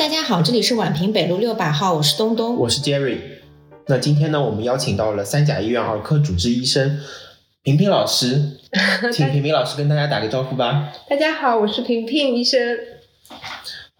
大家好，这里是宛平北路六百号，我是东东，我是 Jerry。那今天呢，我们邀请到了三甲医院儿科主治医生平平老师，请平平老师跟大家打个招呼吧。大家好，我是平平医生。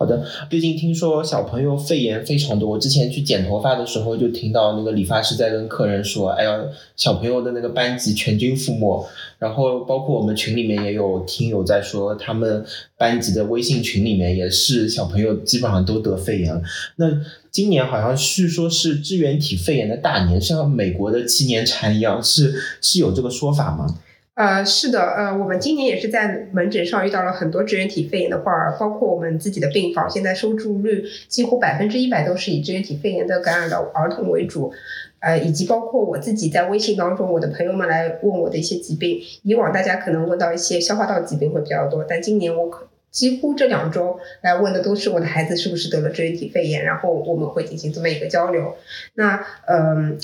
好的，最近听说小朋友肺炎非常多。我之前去剪头发的时候，就听到那个理发师在跟客人说：“哎呀，小朋友的那个班级全军覆没。”然后包括我们群里面也有听友在说，他们班级的微信群里面也是小朋友基本上都得肺炎了。那今年好像是说是支原体肺炎的大年，像美国的七年蝉一样，是是有这个说法吗？呃，是的，呃，我们今年也是在门诊上遇到了很多支原体肺炎的患儿，包括我们自己的病房，现在收住率几乎百分之一百都是以支原体肺炎的感染的儿童为主，呃，以及包括我自己在微信当中，我的朋友们来问我的一些疾病，以往大家可能问到一些消化道疾病会比较多，但今年我可几乎这两周来问的都是我的孩子是不是得了支原体肺炎，然后我们会进行这么一个交流，那嗯。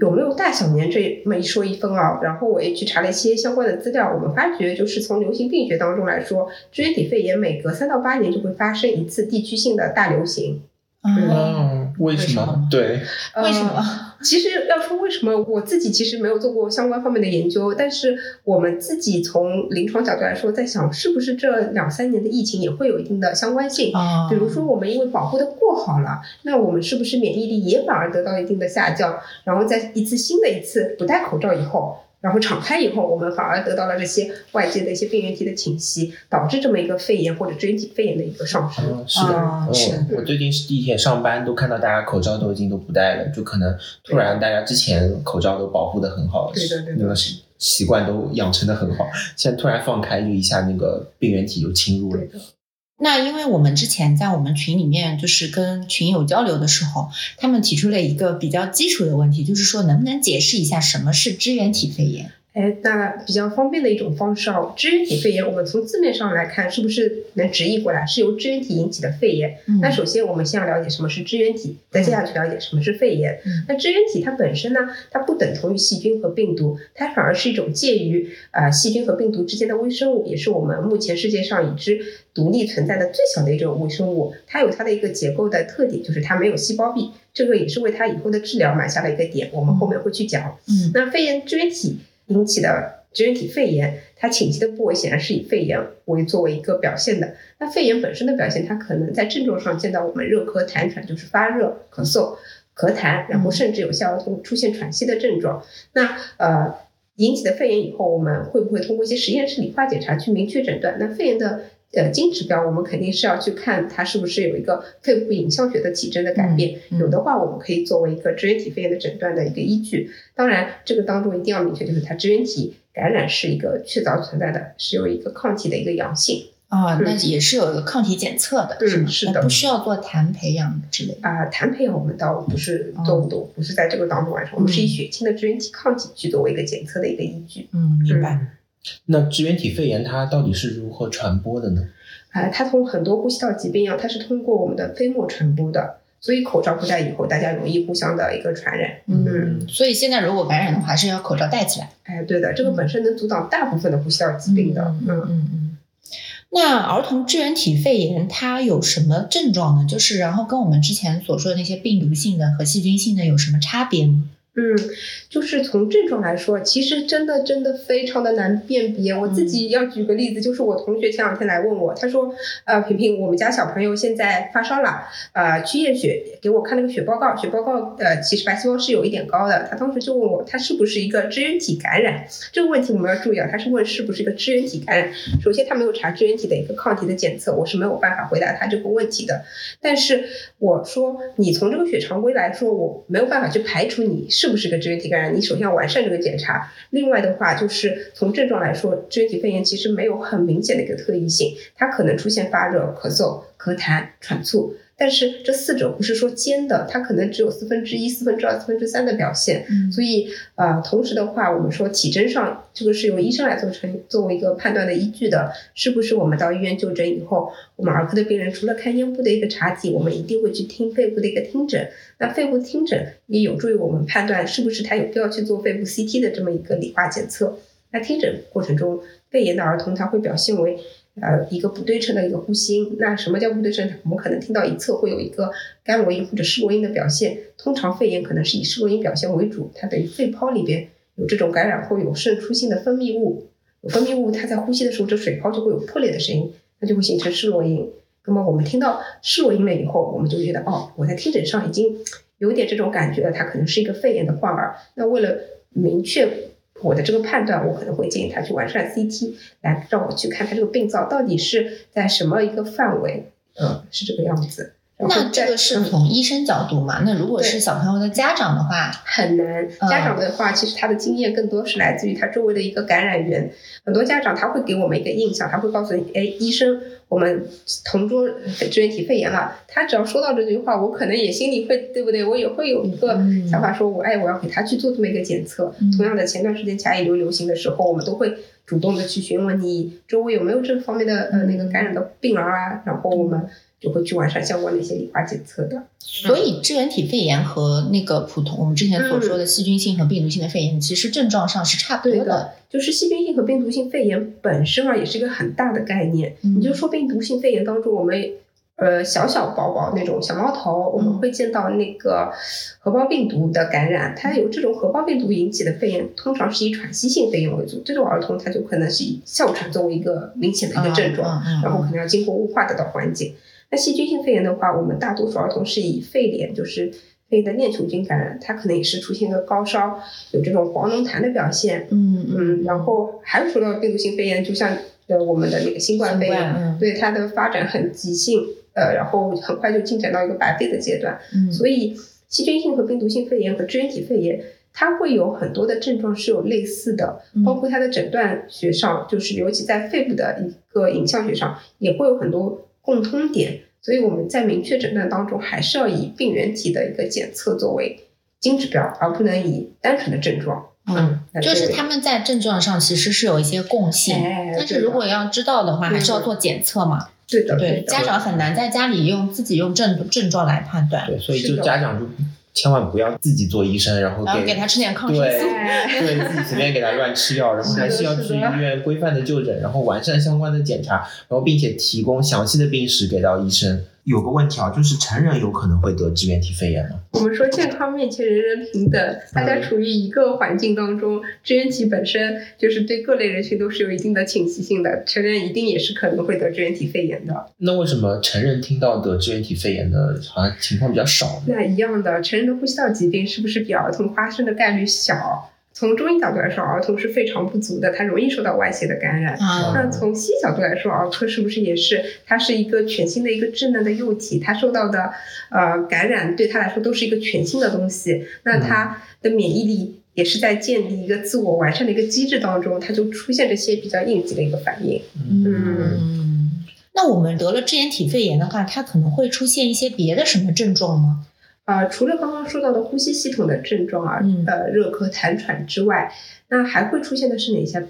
有没有大小年这么一说一分啊？然后我也去查了一些相关的资料，我们发觉就是从流行病学当中来说，支原体肺炎每隔三到八年就会发生一次地区性的大流行。嗯，为什么？对，为什么？其实要说为什么，我自己其实没有做过相关方面的研究，但是我们自己从临床角度来说，在想是不是这两三年的疫情也会有一定的相关性。啊，比如说我们因为保护的过好了，那我们是不是免疫力也反而得到一定的下降？然后在一次新的一次不戴口罩以后。然后敞开以后，我们反而得到了这些外界的一些病原体的侵袭，导致这么一个肺炎或者支原体肺炎的一个上升。是的，是的。我最近是地铁上班，都看到大家口罩都已经都不戴了，就可能突然大家之前口罩都保护的很好，对对对，那个习习惯都养成的很好，现在突然放开，就一下那个病原体就侵入了。那因为我们之前在我们群里面就是跟群友交流的时候，他们提出了一个比较基础的问题，就是说能不能解释一下什么是支原体肺炎？哎，那比较方便的一种方式哦，支原体肺炎，我们从字面上来看，是不是能直译过来是由支原体引起的肺炎？那首先我们先要了解什么是支原体，再接下去了解什么是肺炎。那支原体它本身呢，它不等同于细菌和病毒，它反而是一种介于呃细菌和病毒之间的微生物，也是我们目前世界上已知独立存在的最小的一种微生物。它有它的一个结构的特点，就是它没有细胞壁，这个也是为它以后的治疗埋下了一个点。我们后面会去讲。嗯，那肺炎支原体。引起的支原体肺炎，它侵袭的部位显然是以肺炎为作为一个表现的。那肺炎本身的表现，它可能在症状上见到我们热咳痰喘，就是发热、咳嗽、咳痰，然后甚至有些儿童出现喘息的症状。那呃引起的肺炎以后，我们会不会通过一些实验室理化检查去明确诊断？那肺炎的。呃，金指标我们肯定是要去看它是不是有一个肺部影像学的体征的改变，有的话我们可以作为一个支原体肺炎的诊断的一个依据。当然，这个当中一定要明确，就是它支原体感染是一个确凿存在的，是有一个抗体的一个阳性。啊，那也是有一个抗体检测的，是吗？是的，不需要做痰培养之类。啊，痰培养我们倒不是做不多，不是在这个当中完成，我们是以血清的支原体抗体去作为一个检测的一个依据。嗯，明白。那支原体肺炎它到底是如何传播的呢？啊，它同很多呼吸道疾病一样，它是通过我们的飞沫传播的，所以口罩不戴以后，大家容易互相的一个传染。嗯，所以现在如果感染的话，是要口罩戴起来。哎，对的，这个本身能阻挡大部分的呼吸道疾病的。嗯嗯嗯。那儿童支原体肺炎它有什么症状呢？就是然后跟我们之前所说的那些病毒性的和细菌性的有什么差别吗？嗯，就是从症状来说，其实真的真的非常的难辨别。我自己要举个例子，就是我同学前两天来问我，他说：“呃，平平，我们家小朋友现在发烧了，呃，去验血，给我看了个血报告，血报告呃，其实白细胞是有一点高的。他当时就问我，他是不是一个支原体感染？这个问题我们要注意啊，他是问是不是一个支原体感染。首先他没有查支原体的一个抗体的检测，我是没有办法回答他这个问题的。但是我说，你从这个血常规来说，我没有办法去排除你。是不是个支原体感染？你首先要完善这个检查。另外的话，就是从症状来说，支原体肺炎其实没有很明显的一个特异性，它可能出现发热、咳嗽、咳痰、喘促。但是这四者不是说兼的，它可能只有四分之一、四分之二、四分之三的表现。所以，呃，同时的话，我们说体征上，这个是由医生来做成作为一个判断的依据的。是不是我们到医院就诊以后，我们儿科的病人除了看咽部的一个查体，我们一定会去听肺部的一个听诊。那肺部听诊也有助于我们判断是不是他有必要去做肺部 CT 的这么一个理化检测。那听诊过程中，肺炎的儿童他会表现为呃一个不对称的一个呼吸。那什么叫不对称？我们可能听到一侧会有一个干螺音或者湿螺音的表现。通常肺炎可能是以湿螺音表现为主，它等于肺泡里边有这种感染后有渗出性的分泌物，有分泌物它在呼吸的时候，这水泡就会有破裂的声音，那就会形成湿螺音。那么我们听到湿螺音了以后，我们就觉得哦，我在听诊上已经有点这种感觉了，它可能是一个肺炎的患儿。那为了明确我的这个判断，我可能会建议他去完善 CT，来让我去看他这个病灶到底是在什么一个范围，嗯，是这个样子。那这个是从医生角度嘛？那如果是小朋友的家长的话，很难。家长的话，其实他的经验更多是来自于他周围的一个感染源。很多家长他会给我们一个印象，他会告诉你，哎，医生，我们同桌支原体肺炎了。他只要说到这句话，我可能也心里会，对不对？我也会有一个想法，说我哎，我要给他去做这么一个检测。同样的，前段时间甲乙流流行的时候，我们都会主动的去询问你周围有没有这方面的呃那个感染的病儿啊，然后我们。就会去完善相关的一些理化检测的，所以支原体肺炎和那个普通我们之前所说的细菌性和病毒性的肺炎，其实症状上是差不多的。就是细菌性和病毒性肺炎本身啊，也是一个很大的概念。你就说病毒性肺炎当中，我们呃小小宝宝那种小猫头，我们会见到那个核胞病毒的感染，它有这种核胞病毒引起的肺炎，通常是以喘息性肺炎为主。这种儿童他就可能是以哮喘作为一个明显的一个症状，然后可能要经过雾化得到缓解。那细菌性肺炎的话，我们大多数儿童是以肺炎，就是肺的链球菌感染，它可能也是出现一个高烧，有这种黄脓痰的表现。嗯嗯，然后还有说到病毒性肺炎，就像呃我们的那个新冠肺炎，对它的发展很急性，呃，然后很快就进展到一个白肺的阶段。嗯，所以细菌性和病毒性肺炎和支原体肺炎，它会有很多的症状是有类似的，包括它的诊断学上，就是尤其在肺部的一个影像学上，也会有很多。共通点，所以我们在明确诊断当中，还是要以病原体的一个检测作为金指标，而不能以单纯的症状。嗯，就是他们在症状上其实是有一些共性，但是如果要知道的话，还是要做检测嘛。对的，对，家长很难在家里用自己用症症状来判断。对，所以就家长就。千万不要自己做医生，然后给给他吃点抗生素，对自己随便给他乱吃药，然后还是要去医院规范的就诊，然后完善相关的检查，然后并且提供详细的病史给到医生。有个问题啊，就是成人有可能会得支原体肺炎吗？我们说健康面前人人平等，大家处于一个环境当中，支原体本身就是对各类人群都是有一定的侵袭性的，成人一定也是可能会得支原体肺炎的。那为什么成人听到得支原体肺炎的，好像情况比较少？那一样的，成人的呼吸道疾病是不是比儿童发生的概率小？从中医角度来说，儿童是非常不足的，他容易受到外邪的感染。那从西医角度来说，儿科是不是也是？它是一个全新的一个稚嫩的幼体，它受到的呃感染对他来说都是一个全新的东西。那他的免疫力也是在建立一个自我完善的一个机制当中，它就出现这些比较应急的一个反应。嗯，那我们得了支原体肺炎的话，它可能会出现一些别的什么症状吗？啊，除了刚刚说到的呼吸系统的症状啊，呃，热咳痰喘之外，那还会出现的是哪些？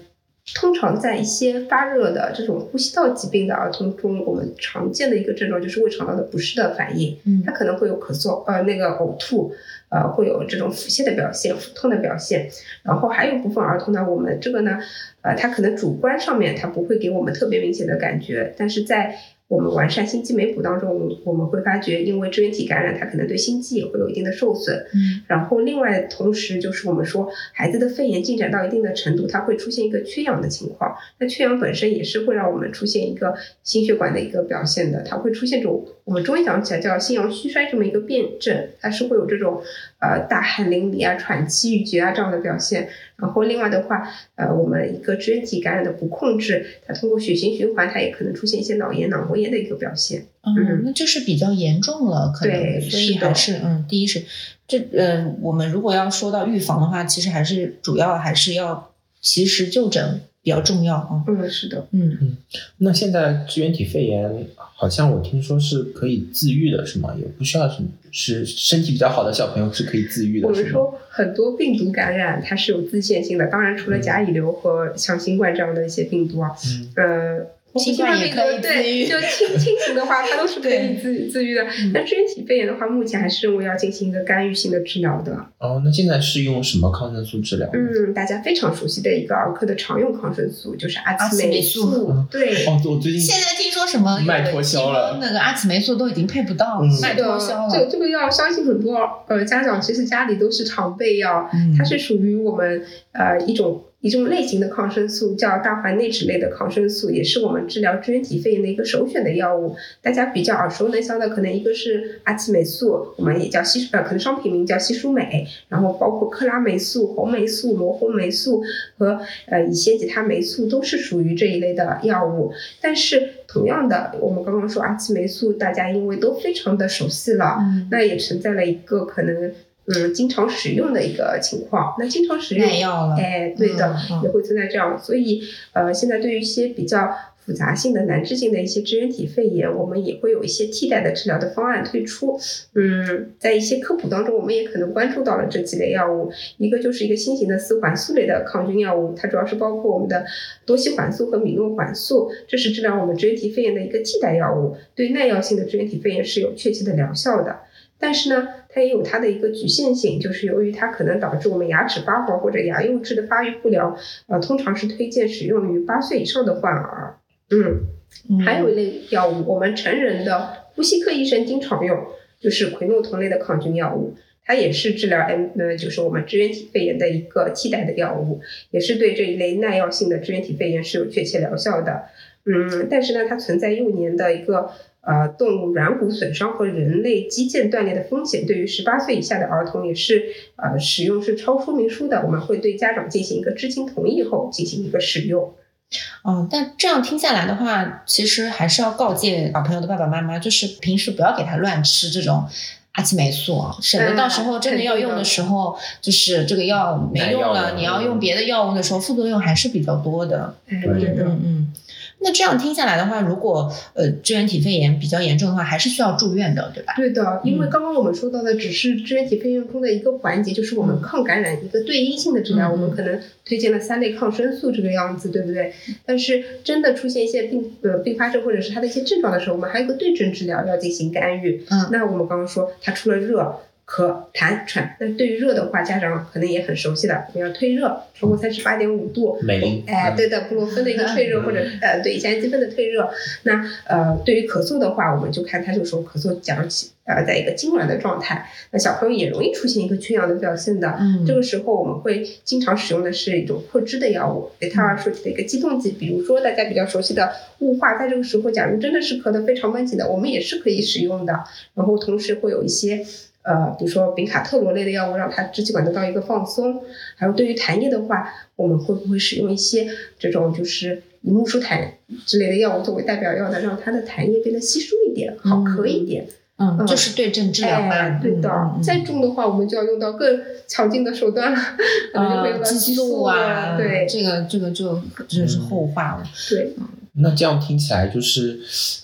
通常在一些发热的这种呼吸道疾病的儿童中，我们常见的一个症状就是胃肠道的不适的反应，嗯，它可能会有咳嗽，呃，那个呕吐，呃，会有这种腹泻的表现、腹痛的表现。然后还有部分儿童呢，我们这个呢，呃，他可能主观上面他不会给我们特别明显的感觉，但是在我们完善心肌酶谱当中，我们会发觉，因为支原体感染，它可能对心肌也会有一定的受损。嗯，然后另外同时就是我们说，孩子的肺炎进展到一定的程度，它会出现一个缺氧的情况。那缺氧本身也是会让我们出现一个心血管的一个表现的，它会出现这种我们中医讲起来叫心阳虚衰这么一个辩证，它是会有这种呃大汗淋漓啊、喘气欲绝啊这样的表现。然后另外的话，呃，我们一个支原体感染的不控制，它通过血型循环，它也可能出现一些脑炎、脑膜炎的一个表现。嗯，那就是比较严重了，可能，所以还是嗯，第一是这呃，我们如果要说到预防的话，其实还是主要还是要及时就诊。比较重要啊，嗯，是的，嗯。嗯，那现在支原体肺炎好像我听说是可以自愈的，是吗？也不需要什么，是身体比较好的小朋友是可以自愈的。我们说很多病毒感染它是有自限性的，当然除了甲乙流和像新冠这样的一些病毒啊，嗯，呃，新冠也可以自愈，就轻轻型的话，它都是可以自自愈的。那支原体肺炎的话，目前还是认为要进行一个干预性的治疗的。哦，那现在是用什么抗生素治疗？嗯，大家非常熟悉的一个儿科的常用抗生素就是阿奇霉素。对。哦，我最近现在听说什么卖脱销了，那个阿奇霉素都已经配不到，卖脱销了。这这个药，相信很多呃家长其实家里都是常备药，它是属于我们呃一种。一种类型的抗生素叫大环内酯类的抗生素，也是我们治疗支原体肺炎的一个首选的药物。大家比较耳熟能详的，可能一个是阿奇霉素，我们也叫西呃，可能商品名叫西舒美，然后包括克拉霉素、红霉素、罗红霉素和呃乙酰吉他霉素都是属于这一类的药物。但是同样的，我们刚刚说阿奇霉素，大家因为都非常的熟悉了，那也存在了一个可能。嗯，经常使用的一个情况，那经常使用，哎，对的，也会存在这样。所以，呃，现在对于一些比较复杂性的难治性的一些支原体肺炎，我们也会有一些替代的治疗的方案推出。嗯，在一些科普当中，我们也可能关注到了这几类药物，一个就是一个新型的四环素类的抗菌药物，它主要是包括我们的多西环素和米诺环素，这是治疗我们支原体肺炎的一个替代药物，对耐药性的支原体肺炎是有确切的疗效的。但是呢，它也有它的一个局限性，就是由于它可能导致我们牙齿发黄或者牙釉质的发育不良，呃，通常是推荐使用于八岁以上的患儿。嗯，还有一类药物，我们成人的呼吸科医生经常用，就是喹诺酮类的抗菌药物，它也是治疗 M 呃，就是我们支原体肺炎的一个替代的药物，也是对这一类耐药性的支原体肺炎是有确切疗效的。嗯，但是呢，它存在幼年的一个。呃，动物软骨损伤和人类肌腱断裂的风险，对于十八岁以下的儿童也是呃使用是超说明书的，我们会对家长进行一个知情同意后进行一个使用。哦，但这样听下来的话，其实还是要告诫小朋友的爸爸妈妈，就是平时不要给他乱吃这种阿奇霉素，省得到时候真的要用的时候，就是这个药没用了，你要用别的药物的时候，副作用还是比较多的。嗯嗯嗯。那这样听下来的话，如果呃支原体肺炎比较严重的话，还是需要住院的，对吧？对的，因为刚刚我们说到的只是支原体肺炎中的一个环节，就是我们抗感染一个对应性的治疗，我们可能推荐了三类抗生素这个样子，对不对？但是真的出现一些并呃并发症或者是它的一些症状的时候，我们还有个对症治疗要进行干预。嗯，那我们刚刚说它出了热。咳痰喘，那对于热的话，家长可能也很熟悉的，我们要退热，超过三十八点五度，哎，对的，布洛芬的一个退热，或者呃，对乙酰氨基酚的退热。那呃，对于咳嗽的话，我们就看他这个时候咳嗽，假如起呃，在一个痉挛的状态，那小朋友也容易出现一个缺氧的表现的。嗯，这个时候我们会经常使用的是一种扩支的药物，对他说起的一个激动剂，比如说大家比较熟悉的雾化，在这个时候，假如真的是咳得非常闷紧的，我们也是可以使用的。然后同时会有一些。呃，比如说丙卡特罗类的药物，让它支气管得到一个放松。还有对于痰液的话，我们会不会使用一些这种就是以木舒坦之类的药物作为代表药呢，让它的痰液变得稀疏一点，好咳一点？嗯，就是对症治疗嘛。对的，再重的话，我们就要用到更强劲的手段了，可能就会用到激素啊。对，这个这个就这是后话了。对，那这样听起来就是，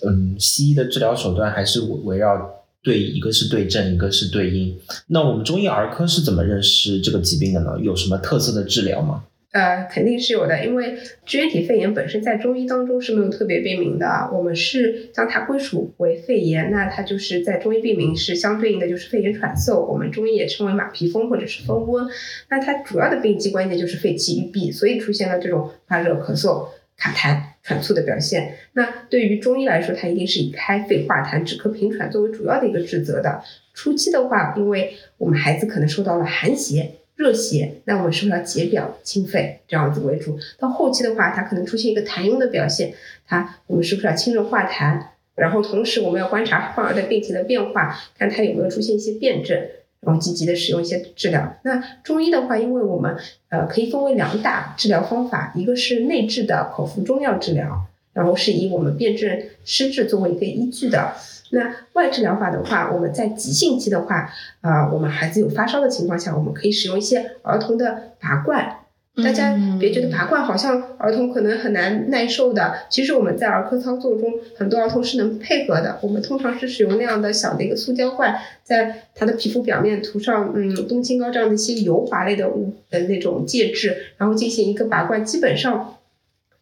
嗯，西医的治疗手段还是围绕。对，一个是对症，一个是对应。那我们中医儿科是怎么认识这个疾病的呢？有什么特色的治疗吗？呃，肯定是有的，因为支原体肺炎本身在中医当中是没有特别病名的，我们是将它归属为肺炎，那它就是在中医病名是相对应的就是肺炎喘嗽，我们中医也称为马皮风或者是风温。那它主要的病机关键就是肺气郁闭，所以出现了这种发热、咳嗽、卡痰。喘促的表现，那对于中医来说，它一定是以开肺化痰、止咳平喘作为主要的一个治则的。初期的话，因为我们孩子可能受到了寒邪、热邪，那我们是不是要解表清肺这样子为主？到后期的话，它可能出现一个痰壅的表现，它我们是不是要清热化痰？然后同时我们要观察患儿的病情的变化，看他有没有出现一些变症。然后积极的使用一些治疗。那中医的话，因为我们呃可以分为两大治疗方法，一个是内治的口服中药治疗，然后是以我们辨证施治作为一个依据的。那外治疗法的话，我们在急性期的话，啊，我们孩子有发烧的情况下，我们可以使用一些儿童的拔罐。大家别觉得拔罐好像儿童可能很难耐受的，其实我们在儿科操作中，很多儿童是能配合的。我们通常是使用那样的小的一个塑胶罐，在他的皮肤表面涂上嗯冬青膏这样的一些油滑类的物的那种介质，然后进行一个拔罐，基本上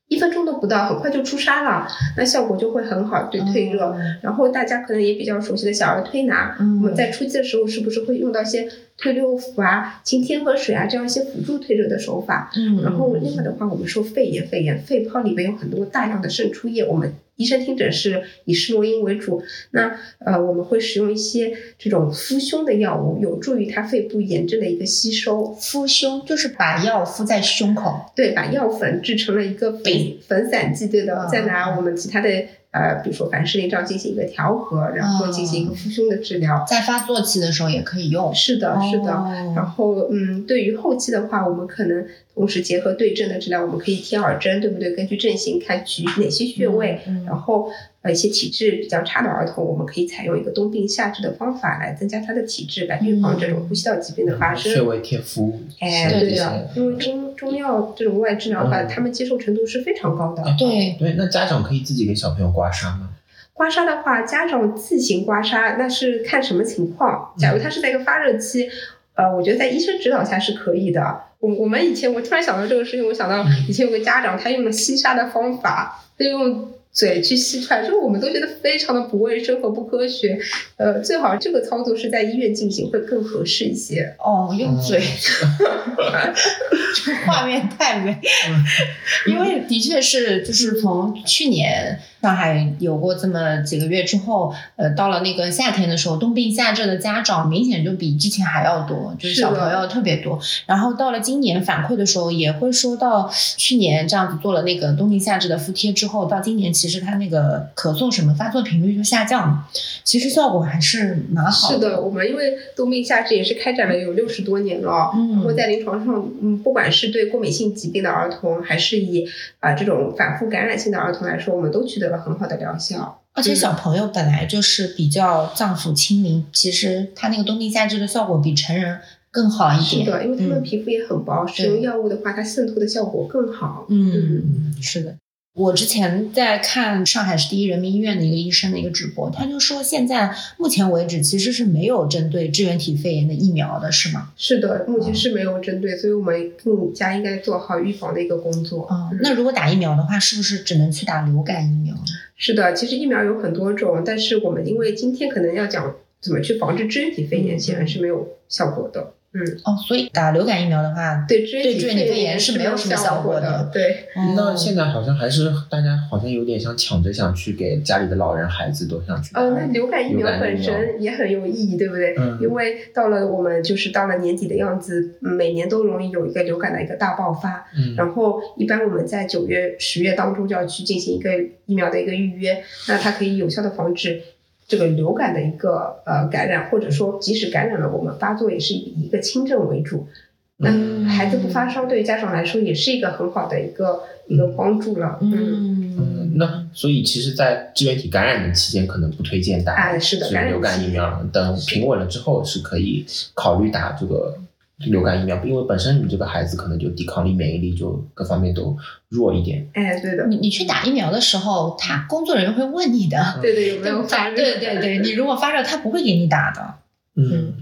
一分钟都不到，很快就出痧了，那效果就会很好，对退热。嗯然后大家可能也比较熟悉的小儿推拿，嗯我们在初期的时候是不是会用到一些推六腑啊、清天河水啊这样一些辅助退热的手法？嗯，然后另外的话，我们说肺炎，肺炎肺泡里面有很多大量的渗出液，我们医生听诊是以施罗因为主。那呃，我们会使用一些这种敷胸的药物，有助于它肺部炎症的一个吸收。敷胸就是把药敷在胸口，对，把药粉制成了一个粉粉散剂，对的，嗯再拿我们其他的呃，比如说凡士林这样进行一个调和，然后进行一个复胸的治疗。在发作期的时候也可以用。是的，是的。然哦后，嗯，对于后期的话，我们可能同时结合对症的治疗，我们可以贴耳针，对不对？根据症型看取哪些穴位，嗯嗯然后呃一些体质比较差的儿童，我们可以采用一个冬病夏治的方法来增加他的体质，来预防这种呼吸道疾病的发生。穴位贴敷，哎，对对对的，因为中中药这种外治疗的话，嗯他们接受程度是非常高的。对，对，那家长可以自己给小朋友刮痧吗？刮痧的话，家长自行刮痧，那是看什么情况。假如他是在一个发热期，呃，我觉得在医生指导下是可以的。我我们以前我突然想到这个事情，我想到以前有个家长，他用了吸痧的方法，他用嘴去吸出来，这个我们都觉得非常的不卫生和不科学。呃，最好这个操作是在医院进行会更合适一些。哦，用嘴，这画面太美，因为的确是，就是从去年上海有过这么几个月之后，呃，到了那个夏天的时候，冬病夏治的家长明显就比之前还要多，就是小朋友特别多。然后到了今年反馈的时候，也会说到去年这样子做了那个冬病夏治的敷贴之后，到今年其实他那个咳嗽什么发作频率就下降了，其实效果还是蛮好的是的，我们因为冬病夏治也是开展了有六十多年了，嗯然后在临床上，嗯，不管是对过敏性疾病的儿童，还是以啊、这种反复感染性的儿童来说，我们都取得了很好的疗效。而且小朋友本来就是比较脏腑清明，其实他那个冬病夏治的效果比成人更好一点。是的，因为他们嗯皮肤也很薄，使用药物的话，它渗透的效果更好。嗯，是的。我之前在看上海市第一人民医院的一个医生的一个直播，他就说现在目前为止其实是没有针对支原体肺炎的疫苗的，是吗？是的，目前是没有针对，所以我们更加应该做好预防的一个工作。哦，那如果打疫苗的话，是不是只能去打流感疫苗？是的，其实疫苗有很多种，但是我们因为今天可能要讲怎么去防治支原体肺炎，嗯显然是没有效果的。嗯，哦，所以打流感疫苗的话，对支原体对支原体肺炎是没有什么效效果的的。对，那现在好像还是大家好像有点想抢着想去给家里的老人、孩子都想去打。呃，那流感疫苗本身也很有意义，对不对？嗯因为到了我们就是到了年底的样子，嗯每年都容易有一个流感的一个大爆发。嗯，然后一般我们在九月、十月当中就要去进行一个疫苗的一个预约，那它可以有效的防止这个流感的一个呃感染，或者说即使感染了，我们发作也是以一个轻症为主。那嗯。孩子不发烧，对于家长来说也是一个很好的一个一个帮助了。嗯，嗯，那所以其实，在支原体感染的期间，可能不推荐打哎是的这个流感疫苗，等平稳了之后是可以考虑打这个流感疫苗，因为本身你这个孩子可能就抵抗力、免疫力就各方面都弱一点。哎，对的，你你去打疫苗的时候，他工作人员会问你的，对对，有没有发热？对对对，你如果发热，他不会给你打的。嗯，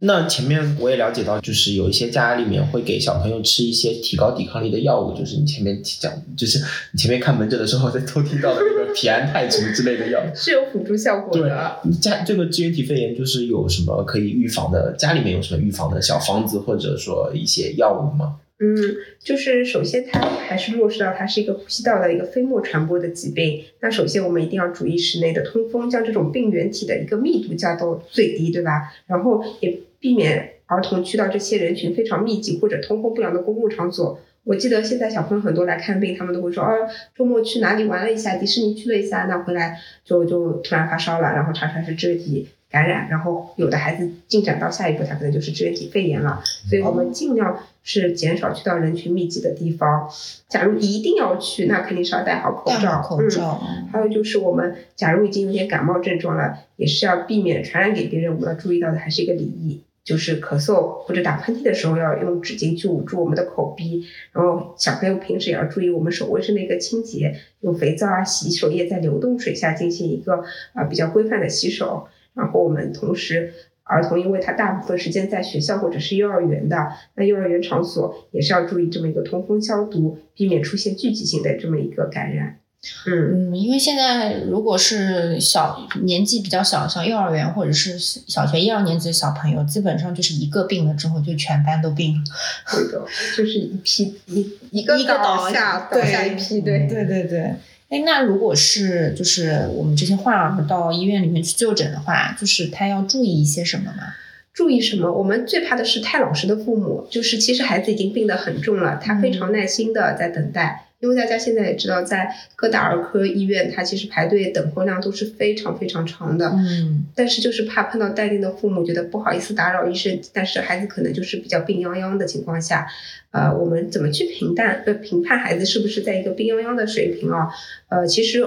那前面我也了解到，就是有一些家里面会给小朋友吃一些提高抵抗力的药物，就是你前面讲，就是你前面看门诊的时候在偷听到的那个体安泰什么之类的药。是有辅助效果的对的。家这个支原体肺炎就是有什么可以预防的？家里面有什么预防的小方子或者说一些药物吗？嗯，就是首先它还是落实到它是一个呼吸道的一个飞沫传播的疾病。那首先我们一定要注意室内的通风，将这种病原体的一个密度降到最低，对吧？然后也避免儿童去到这些人群非常密集或者通风不良的公共场所。我记得现在小朋友很多来看病，他们都会说，哦，周末去哪里玩了一下，迪士尼去了一下，那回来就就突然发烧了，然后查出来是支原体感染，然后有的孩子进展到下一步，他可能就是支原体肺炎了。所以我们尽量是减少去到人群密集的地方。假如一定要去，那肯定是要戴好口罩。好口罩。嗯。还有就是，我们假如已经有点感冒症状了，也是要避免传染给别人。我们要注意到的还是一个礼仪，就是咳嗽或者打喷嚏的时候要用纸巾去捂住我们的口鼻。然后小朋友平时也要注意我们手卫生的一个清洁，用肥皂啊、洗手液在流动水下进行一个啊、比较规范的洗手。然后我们同时儿童，因为他大部分时间在学校或者是幼儿园的，那幼儿园场所也是要注意这么一个通风消毒，避免出现聚集性的这么一个感染。嗯嗯，因为现在如果是小年纪比较小，像幼儿园或者是小学一二年级的小朋友，基本上就是一个病了之后，就全班都病了。对的，就是一批一一个倒下倒下一批，对。对对对。哎，那如果是就是我们这些患儿到医院里面去就诊的话，就是他要注意一些什么吗？注意什么？我们最怕的是太老实的父母，就是其实孩子已经病得很重了，他非常耐心的在等待。因为大家现在也知道，在各大儿科医院，它其实排队等候量都是非常非常长的。嗯，但是就是怕碰到待定的父母，觉得不好意思打扰医生，但是孩子可能就是比较病殃殃的情况下，呃，我们怎么去评判呃评判孩子是不是在一个病殃殃的水平啊？呃，其实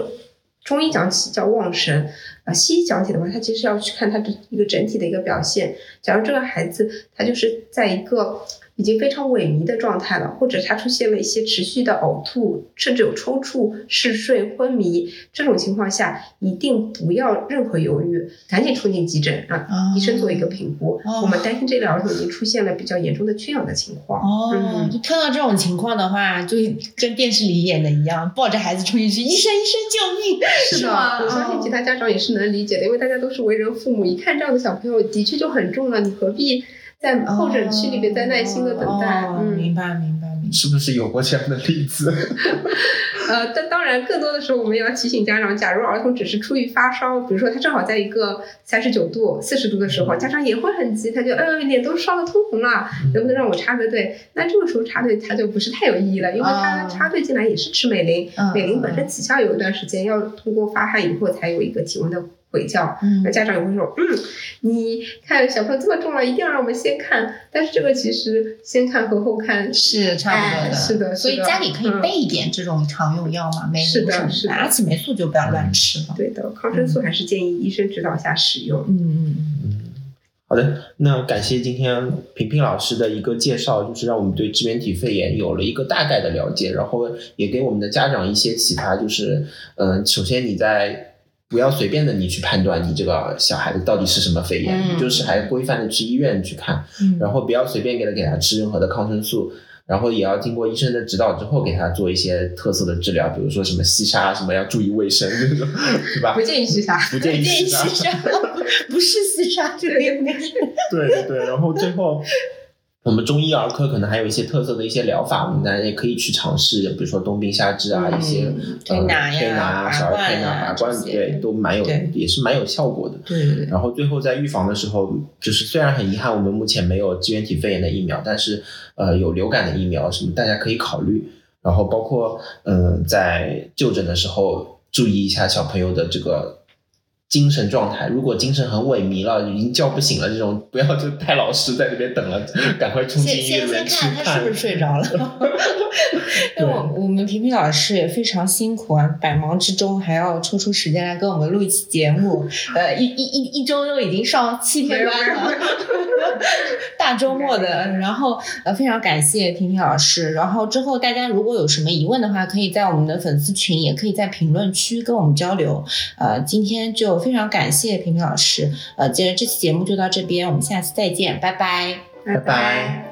中医讲起叫望神，呃，西医讲起的话，它其实要去看他的一个整体的一个表现。假如这个孩子他就是在一个已经非常萎靡的状态了，或者他出现了一些持续的呕吐，甚至有抽搐、嗜睡、昏迷这种情况下，一定不要任何犹豫，赶紧冲进急诊，让哦医生做一个评估。哦我们担心这个儿童已经出现了比较严重的缺氧的情况。哦，嗯就碰到这种情况的话，就跟电视里演的一样，抱着孩子冲进去，医生医生救命！是的，吗？我相信其他家长也是能理解的，因为大家都是为人父母，一看这样的小朋友的确就很重了，你何必在候诊区里面在耐心的等待？哦嗯，明白明白明白。是不是有过这样的例子？呃，但当然，更多的时候我们要提醒家长，假如儿童只是出于发烧，比如说他正好在一个三十九度、四十度的时候，家长也会很急，他就呃脸都烧得通红了，能不能让我插个队？那这个时候插队他就不是太有意义了，因为他哦插队进来也是吃美林，嗯美林本身起效有一段时间，要通过发汗以后才有一个体温的回降。嗯那家长也会说，嗯，你看小朋友这么重了，一定要让我们先看。但是这个其实先看和后看是差不多的，哎是的所以家里可以嗯备一点这种常用药嘛，美是的林什么是的阿奇霉素就不要乱吃了。对的，抗生素还是建议医生指导下使用。嗯嗯嗯，嗯，好的，那感谢今天平平老师的一个介绍，就是让我们对支原体肺炎有了一个大概的了解，然后也给我们的家长一些启发，就是，嗯、首先你在不要随便的你去判断你这个小孩子到底是什么肺炎，嗯就是还规范的去医院去看，嗯然后不要随便给他给他吃任何的抗生素。然后也要经过医生的指导之后，给他做一些特色的治疗，比如说什么吸沙，什么要注意卫生，这种，对吧不？建议吸沙。不建议。吸沙，不是吸沙，这个应该是对对对，然后最后。我们中医儿科可能还有一些特色的一些疗法，我们大家也可以去尝试，比如说冬病夏治啊，嗯一些推呃拿呀推拿啊、小儿推拿、拔罐，对，都蛮有，也是蛮有效果的。对然后最后在预防的时候，就是虽然很遗憾我们目前没有支原体肺炎的疫苗，但是呃有流感的疫苗什么大家可以考虑。然后包括嗯、呃在就诊的时候注意一下小朋友的这个精神状态，如果精神很萎靡了，已经叫不醒了，这种 不要就太老实在那边等了，赶快冲进先先先看他是不是睡着了。我我们平平老师也非常辛苦啊，百忙之中还要抽出时间来跟我们录一期节目，呃，一一一一周都已经上七天班了，大周末的。然后呃，非常感谢婷婷老师。然后之后大家如果有什么疑问的话，可以在我们的粉丝群，也可以在评论区跟我们交流。呃，今天就非常感谢婷婷老师。呃，接着这期节目就到这边，我们下次再见，拜。拜拜拜